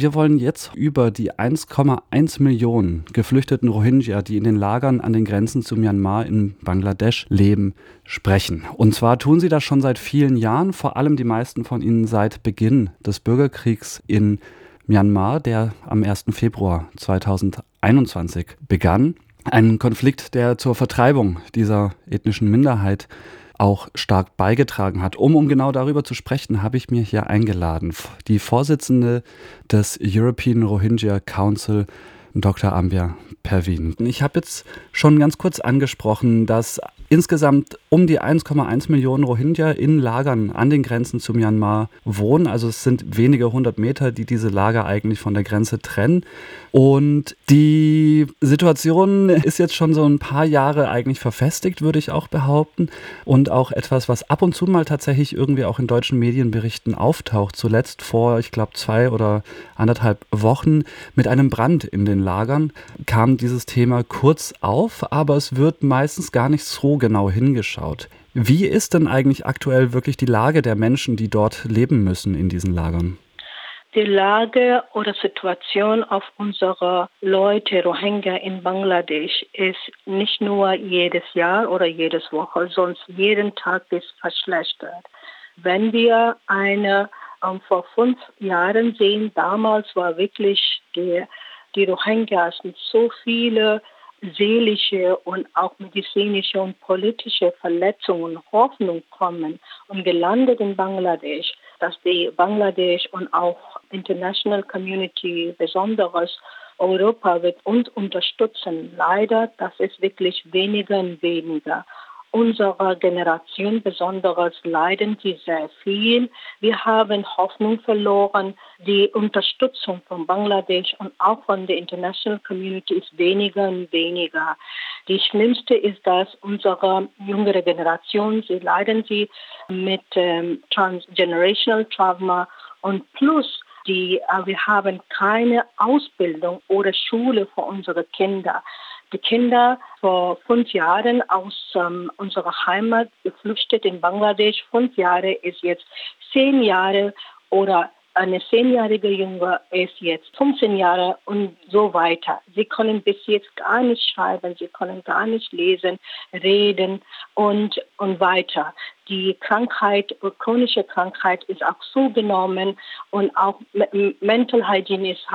Wir wollen jetzt über die 1,1 Millionen geflüchteten Rohingya, die in den Lagern an den Grenzen zu Myanmar in Bangladesch leben, sprechen. Und zwar tun sie das schon seit vielen Jahren, vor allem die meisten von ihnen seit Beginn des Bürgerkriegs in Myanmar, der am 1. Februar 2021 begann. Ein Konflikt, der zur Vertreibung dieser ethnischen Minderheit auch stark beigetragen hat. Um, um genau darüber zu sprechen, habe ich mir hier eingeladen die Vorsitzende des European Rohingya Council, Dr. Ambia Pervin. Ich habe jetzt schon ganz kurz angesprochen, dass insgesamt um die 1,1 Millionen Rohingya in Lagern an den Grenzen zu Myanmar wohnen. Also es sind wenige hundert Meter, die diese Lager eigentlich von der Grenze trennen. Und die Situation ist jetzt schon so ein paar Jahre eigentlich verfestigt, würde ich auch behaupten. Und auch etwas, was ab und zu mal tatsächlich irgendwie auch in deutschen Medienberichten auftaucht. Zuletzt vor, ich glaube, zwei oder anderthalb Wochen mit einem Brand in den Lagern kam dieses Thema kurz auf, aber es wird meistens gar nicht so genau hingeschaut. Wie ist denn eigentlich aktuell wirklich die Lage der Menschen, die dort leben müssen in diesen Lagern? Die Lage oder Situation auf unserer Leute Rohingya in Bangladesch ist nicht nur jedes Jahr oder jedes Woche, sondern jeden Tag ist verschlechtert. Wenn wir eine ähm, vor fünf Jahren sehen, damals war wirklich die die Rohingyas mit so viele seelische und auch medizinische und politische Verletzungen Hoffnung kommen und gelandet in Bangladesch, dass die Bangladesch und auch International Community, besonders Europa wird uns unterstützen. Leider, das ist wirklich weniger und weniger unserer Generation besonders leiden sie sehr viel. Wir haben Hoffnung verloren. Die Unterstützung von Bangladesch und auch von der International Community ist weniger und weniger. Die schlimmste ist, dass unsere jüngere Generation, sie leiden sie mit ähm, transgenerational Trauma und plus die, äh, wir haben keine Ausbildung oder Schule für unsere Kinder die Kinder vor fünf Jahren aus ähm, unserer Heimat geflüchtet in Bangladesch. Fünf Jahre ist jetzt zehn Jahre oder eine zehnjährige Junge ist jetzt 15 Jahre und so weiter. Sie können bis jetzt gar nicht schreiben, sie können gar nicht lesen, reden und, und weiter. Die Krankheit, chronische Krankheit ist auch zugenommen und auch Mental Hygiene ist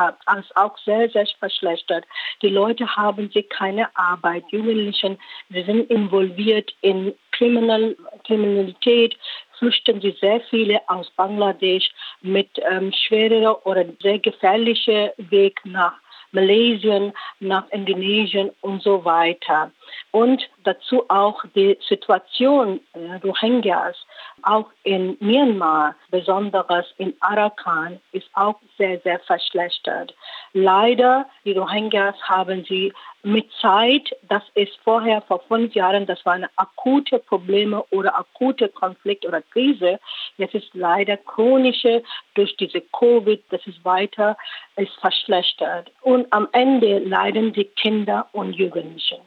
auch sehr, sehr verschlechtert. Die Leute haben sie keine Arbeit. Jugendlichen, sie sind involviert in Kriminal, Kriminalität, flüchten sie sehr viele aus Bangladesch mit ähm, schwerer oder sehr gefährlicher Weg nach Malaysia, nach Indonesien und so weiter. Und dazu auch die Situation äh, Rohingyas, auch in Myanmar, besonders in Arakan, ist auch sehr, sehr verschlechtert. Leider, die Rohingyas haben sie mit Zeit, das ist vorher vor fünf Jahren, das war eine akute Probleme oder akute Konflikt oder Krise. Jetzt ist leider chronische durch diese Covid, das ist weiter, ist verschlechtert. Und am Ende leiden die Kinder und Jugendlichen.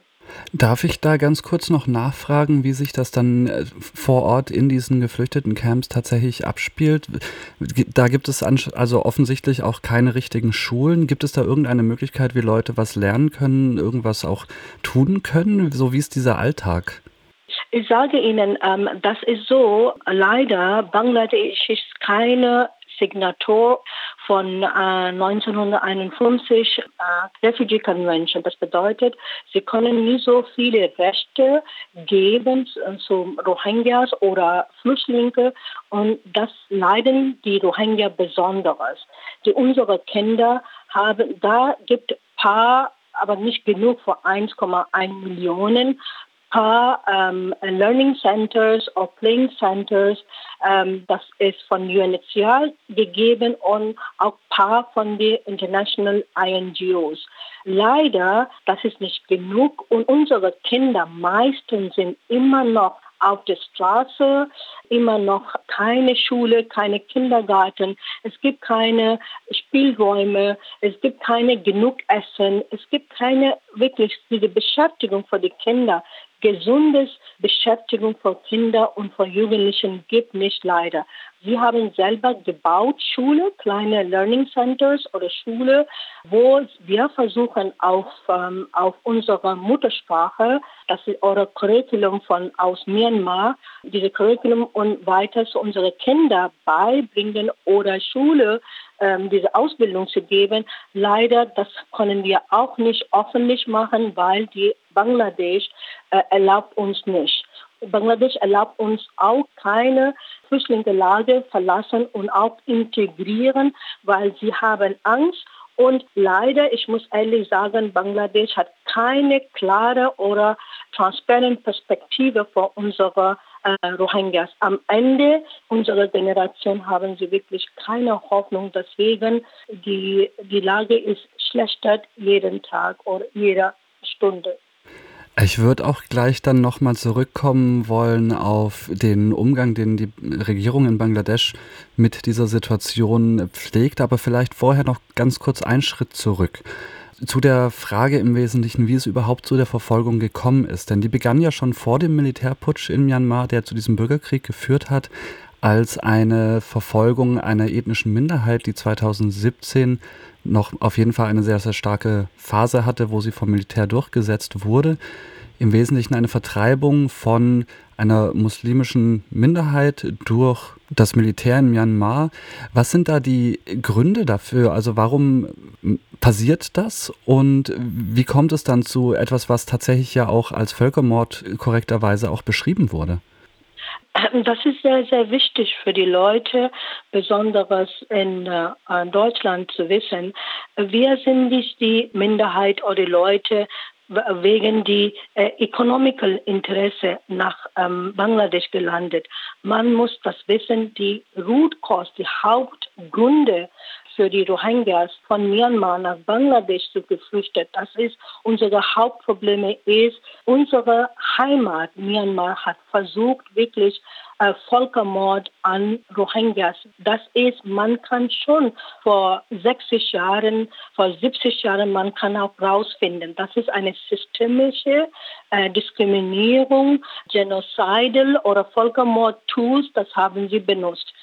Darf ich da ganz kurz noch nachfragen, wie sich das dann äh, vor Ort in diesen geflüchteten Camps tatsächlich abspielt? Da gibt es also offensichtlich auch keine richtigen Schulen. Gibt es da irgendeine Möglichkeit, wie Leute was lernen können, irgendwas auch tun können? So wie ist dieser Alltag? Ich sage Ihnen, ähm, das ist so, leider, Bangladesch ist keine Signatur von äh, 1951 äh, Refugee Convention. Das bedeutet, sie können nie so viele Rechte geben zu Rohingyas oder Flüchtlinge und das leiden die Rohingya besonders. Die unsere Kinder haben, da gibt paar aber nicht genug für 1,1 Millionen paar ähm, Learning Centers oder Playing Centers. Ähm, das ist von UNHCR gegeben und auch paar von den International INGOs. Leider, das ist nicht genug und unsere Kinder meistens sind immer noch auf der Straße, immer noch keine Schule, keine Kindergarten, es gibt keine Spielräume, es gibt keine genug Essen, es gibt keine wirklich diese Beschäftigung für die Kinder. Gesundes Beschäftigung für Kinder und für Jugendlichen gibt nicht leider. Sie haben selber gebaut Schule, kleine Learning Centers oder Schule, wo wir versuchen auf, ähm, auf unserer Muttersprache, das ist eure Curriculum von aus Myanmar, diese Curriculum und weiter zu unseren Kindern beibringen oder Schule ähm, diese Ausbildung zu geben. Leider, das können wir auch nicht öffentlich machen, weil die Bangladesch äh, erlaubt uns nicht. Bangladesch erlaubt uns auch keine Flüchtlingelage verlassen und auch integrieren, weil sie haben Angst. Und leider, ich muss ehrlich sagen, Bangladesch hat keine klare oder transparente Perspektive für unsere äh, Rohingyas. Am Ende unserer Generation haben sie wirklich keine Hoffnung. Deswegen die, die Lage ist schlechter jeden Tag oder jede Stunde. Ich würde auch gleich dann nochmal zurückkommen wollen auf den Umgang, den die Regierung in Bangladesch mit dieser Situation pflegt, aber vielleicht vorher noch ganz kurz einen Schritt zurück. Zu der Frage im Wesentlichen, wie es überhaupt zu der Verfolgung gekommen ist. Denn die begann ja schon vor dem Militärputsch in Myanmar, der zu diesem Bürgerkrieg geführt hat, als eine Verfolgung einer ethnischen Minderheit, die 2017 noch auf jeden Fall eine sehr, sehr starke Phase hatte, wo sie vom Militär durchgesetzt wurde. Im Wesentlichen eine Vertreibung von einer muslimischen Minderheit durch das Militär in Myanmar. Was sind da die Gründe dafür? Also warum passiert das und wie kommt es dann zu etwas, was tatsächlich ja auch als Völkermord korrekterweise auch beschrieben wurde? Ähm, das ist sehr, sehr wichtig für die Leute, besonders in äh, Deutschland zu wissen. Wir sind nicht die Minderheit oder die Leute wegen die äh, economical Interesse nach ähm, Bangladesch gelandet. Man muss das wissen, die Root Cause, die Hauptgründe für die Rohingyas von Myanmar nach Bangladesch zu geflüchtet. Das ist unsere Hauptprobleme ist unsere Heimat Myanmar hat versucht wirklich äh, Völkermord an Rohingyas. Das ist, man kann schon vor 60 Jahren, vor 70 Jahren, man kann auch rausfinden, das ist eine systemische äh, Diskriminierung, Genocidal oder Völkermord-Tools, das haben sie benutzt.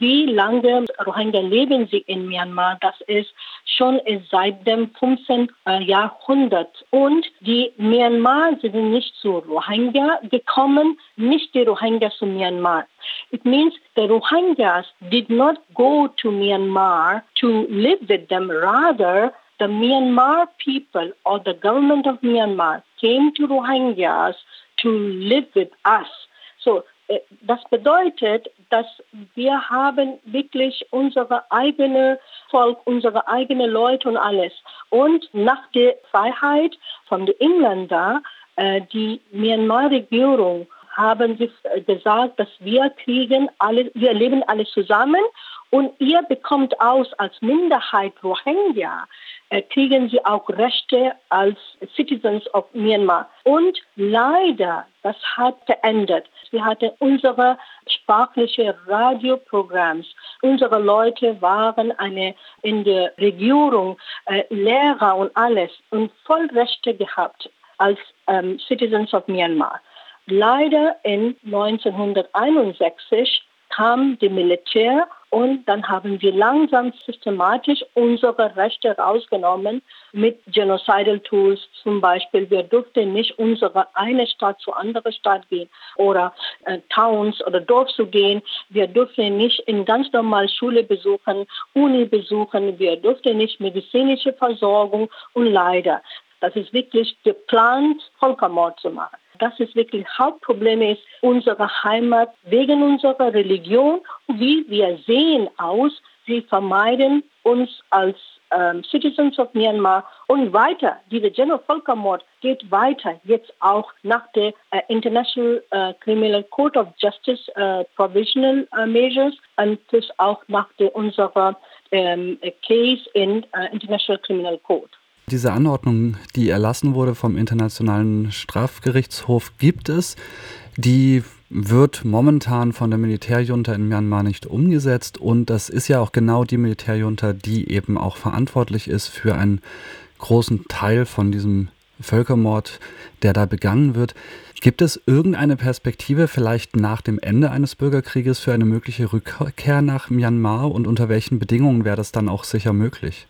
Wie lange Rohingya leben sie in Myanmar? Das ist schon seit dem 15. Äh, Jahrhundert. Und die Myanmar sind nicht zu Rohingya gekommen, nicht die Rohingya zu Myanmar. It means the Rohingyas did not go to Myanmar to live with them. Rather, the Myanmar people or the government of Myanmar came to Rohingyas to live with us. So das bedeutet, dass wir haben wirklich unsere eigene Volk, unsere eigenen Leute und alles. Und nach der Freiheit von den Engländern, äh, die Myanmar-Regierung haben sie gesagt, dass wir kriegen alle, wir leben alle zusammen und ihr bekommt aus als Minderheit Rohingya, äh, kriegen sie auch Rechte als Citizens of Myanmar. Und leider, das hat verändert. Wir hatten unsere sprachliche Radioprogramms. Unsere Leute waren eine in der Regierung äh, Lehrer und alles und voll Rechte gehabt als ähm, Citizens of Myanmar. Leider in 1961 kam die Militär und dann haben wir langsam systematisch unsere Rechte rausgenommen mit Genocidal Tools. Zum Beispiel, wir durften nicht unsere eine Stadt zu andere Stadt gehen oder äh, Towns oder Dorf zu gehen. Wir durften nicht in ganz normal Schule besuchen, Uni besuchen. Wir durften nicht medizinische Versorgung und leider. Das ist wirklich geplant, Völkermord zu machen. Das ist wirklich Hauptproblem ist unsere Heimat wegen unserer Religion. Wie wir sehen aus, sie vermeiden uns als ähm, Citizens of Myanmar und weiter. Dieser General Völkermord geht weiter, jetzt auch nach der äh, International äh, Criminal Court of Justice äh, Provisional äh, Measures und plus auch nach der unserer ähm, Case in äh, International Criminal Court. Diese Anordnung, die erlassen wurde vom Internationalen Strafgerichtshof, gibt es. Die wird momentan von der Militärjunta in Myanmar nicht umgesetzt und das ist ja auch genau die Militärjunta, die eben auch verantwortlich ist für einen großen Teil von diesem Völkermord, der da begangen wird. Gibt es irgendeine Perspektive vielleicht nach dem Ende eines Bürgerkrieges für eine mögliche Rückkehr nach Myanmar und unter welchen Bedingungen wäre das dann auch sicher möglich?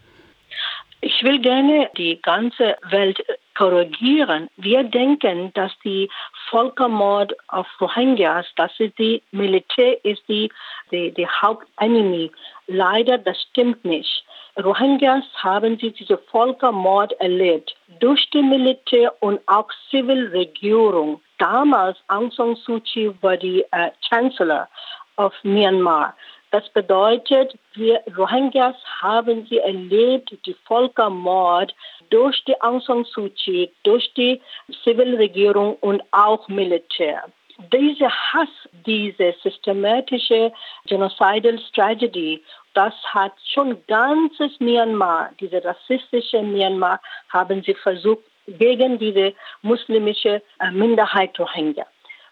Ich will gerne die ganze Welt korrigieren. Wir denken, dass die Völkermord auf Rohingyas, dass die Militär ist die, die, die Hauptenemy. Leider, das stimmt nicht. Rohingyas haben sie diese Völkermord erlebt durch die Militär und auch Zivilregierung. Damals Aung San Suu Kyi war die äh, Chancellor of Myanmar. Das bedeutet, wir Rohingyas haben sie erlebt, die Völkermord durch die Aung San Suu Kyi, durch die Zivilregierung und auch Militär. Dieser Hass, diese systematische Genocidal Strategy, das hat schon ganzes Myanmar, diese rassistische Myanmar, haben sie versucht gegen diese muslimische äh, Minderheit Rohingya.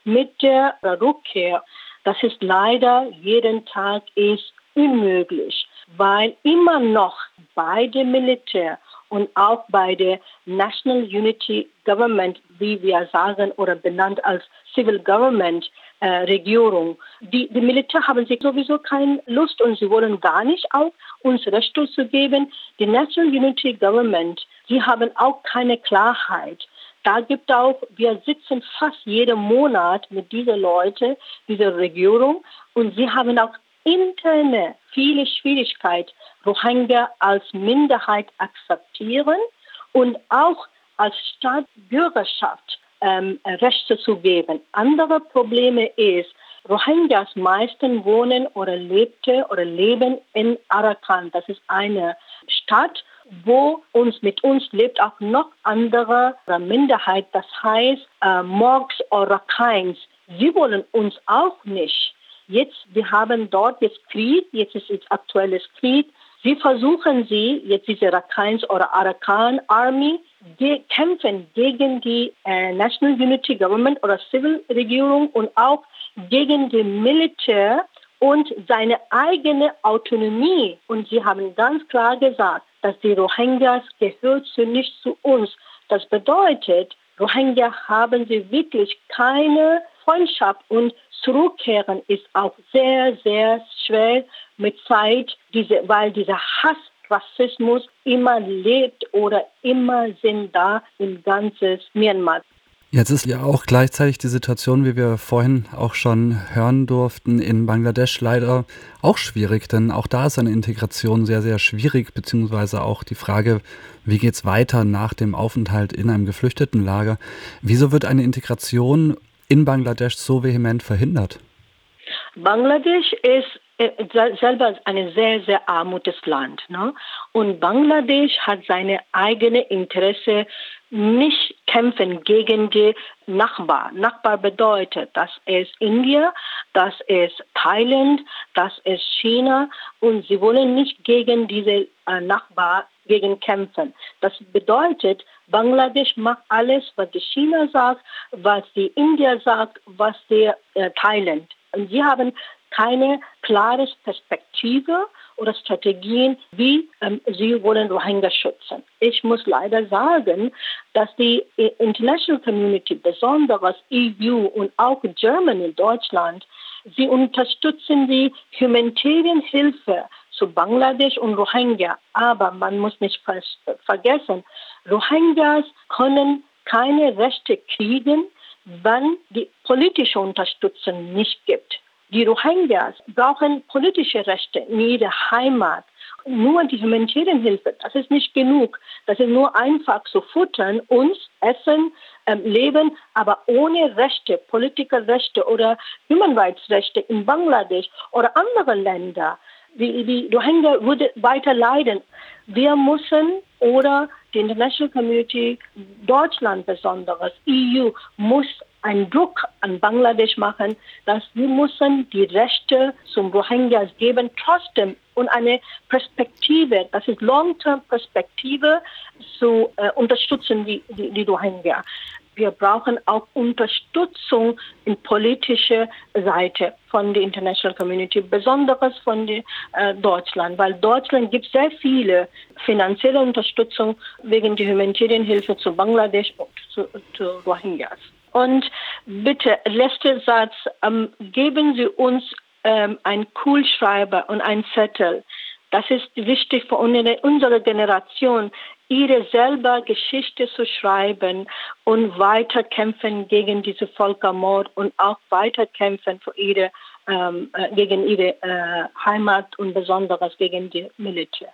Mit der Rückkehr, das ist leider jeden Tag ist unmöglich, weil immer noch beide Militär und auch bei der National Unity Government, wie wir sagen, oder benannt als Civil Government äh, Regierung. Die, die Militär haben sich sowieso keine Lust und sie wollen gar nicht auch uns Rechte zu geben. Die National Unity Government, sie haben auch keine Klarheit. Da gibt auch, wir sitzen fast jeden Monat mit diesen Leuten, dieser Regierung, und sie haben auch interne viele Schwierigkeiten, Rohingya als Minderheit akzeptieren und auch als Staatsbürgerschaft ähm, Rechte zu geben. Andere Probleme ist, Rohingyas meisten wohnen oder lebte oder leben in Arakan. Das ist eine Stadt, wo uns mit uns lebt auch noch andere Minderheit. Das heißt äh, Morgs oder Rakhines. Sie wollen uns auch nicht. Jetzt, wir haben dort jetzt Krieg, jetzt ist es aktuelles Krieg. Sie versuchen sie, jetzt diese Rakhines oder Arakan Army, die kämpfen gegen die äh, National Unity Government oder Civil Regierung und auch gegen die Militär und seine eigene Autonomie. Und sie haben ganz klar gesagt, dass die Rohingyas gehört nicht zu uns. Das bedeutet, Rohingya haben sie wirklich keine Freundschaft und zurückkehren ist auch sehr, sehr schwer mit Zeit, diese, weil dieser Hass, Rassismus immer lebt oder immer sind da im ganzen Myanmar. Jetzt ist ja auch gleichzeitig die Situation, wie wir vorhin auch schon hören durften, in Bangladesch leider auch schwierig, denn auch da ist eine Integration sehr, sehr schwierig, beziehungsweise auch die Frage, wie geht es weiter nach dem Aufenthalt in einem Geflüchtetenlager. Wieso wird eine Integration in Bangladesch so vehement verhindert? Bangladesch ist selber ein sehr, sehr armutes Land. Ne? Und Bangladesch hat seine eigene Interesse nicht kämpfen gegen die Nachbar. Nachbar bedeutet, das ist Indien, das ist Thailand, das ist China und sie wollen nicht gegen diese äh, Nachbar gegen kämpfen. Das bedeutet, Bangladesch macht alles, was die China sagt, was die Indien sagt, was die äh, Thailand. Und sie haben keine klare Perspektive oder Strategien, wie ähm, sie wollen Rohingya schützen. Ich muss leider sagen, dass die äh, International Community, besonders EU und auch Germany, Deutschland, sie unterstützen die humanitären Hilfe zu Bangladesch und Rohingya. Aber man muss nicht vergessen, Rohingyas können keine Rechte kriegen, wenn die politische Unterstützung nicht gibt. Die Rohingyas brauchen politische Rechte in ihrer Heimat. Nur die humanitären Hilfe, das ist nicht genug. Das ist nur einfach zu futtern, uns essen, ähm, leben, aber ohne Rechte, politische Rechte oder Human Rights Rechte in Bangladesch oder andere Länder. Die, die Rohingya würde weiter leiden. Wir müssen oder die International Community, Deutschland besonders, EU, muss einen Druck an Bangladesch machen, dass wir müssen die Rechte zum Rohingyas geben, trotzdem und eine Perspektive, das ist Long-Term-Perspektive zu äh, unterstützen die, die, die Rohingya. Wir brauchen auch Unterstützung in politischer Seite von der International Community, besonders von der, äh, Deutschland, weil Deutschland gibt sehr viele finanzielle Unterstützung wegen der humanitären Hilfe zu Bangladesch und zu, zu Rohingyas. Und bitte, letzter Satz, ähm, geben Sie uns ähm, einen Kuhlschreiber und einen Zettel. Das ist wichtig für unsere Generation, ihre selber Geschichte zu schreiben und weiterkämpfen gegen diese Völkermord und auch weiterkämpfen für ihre, ähm, äh, gegen ihre äh, Heimat und besonders gegen die Militär.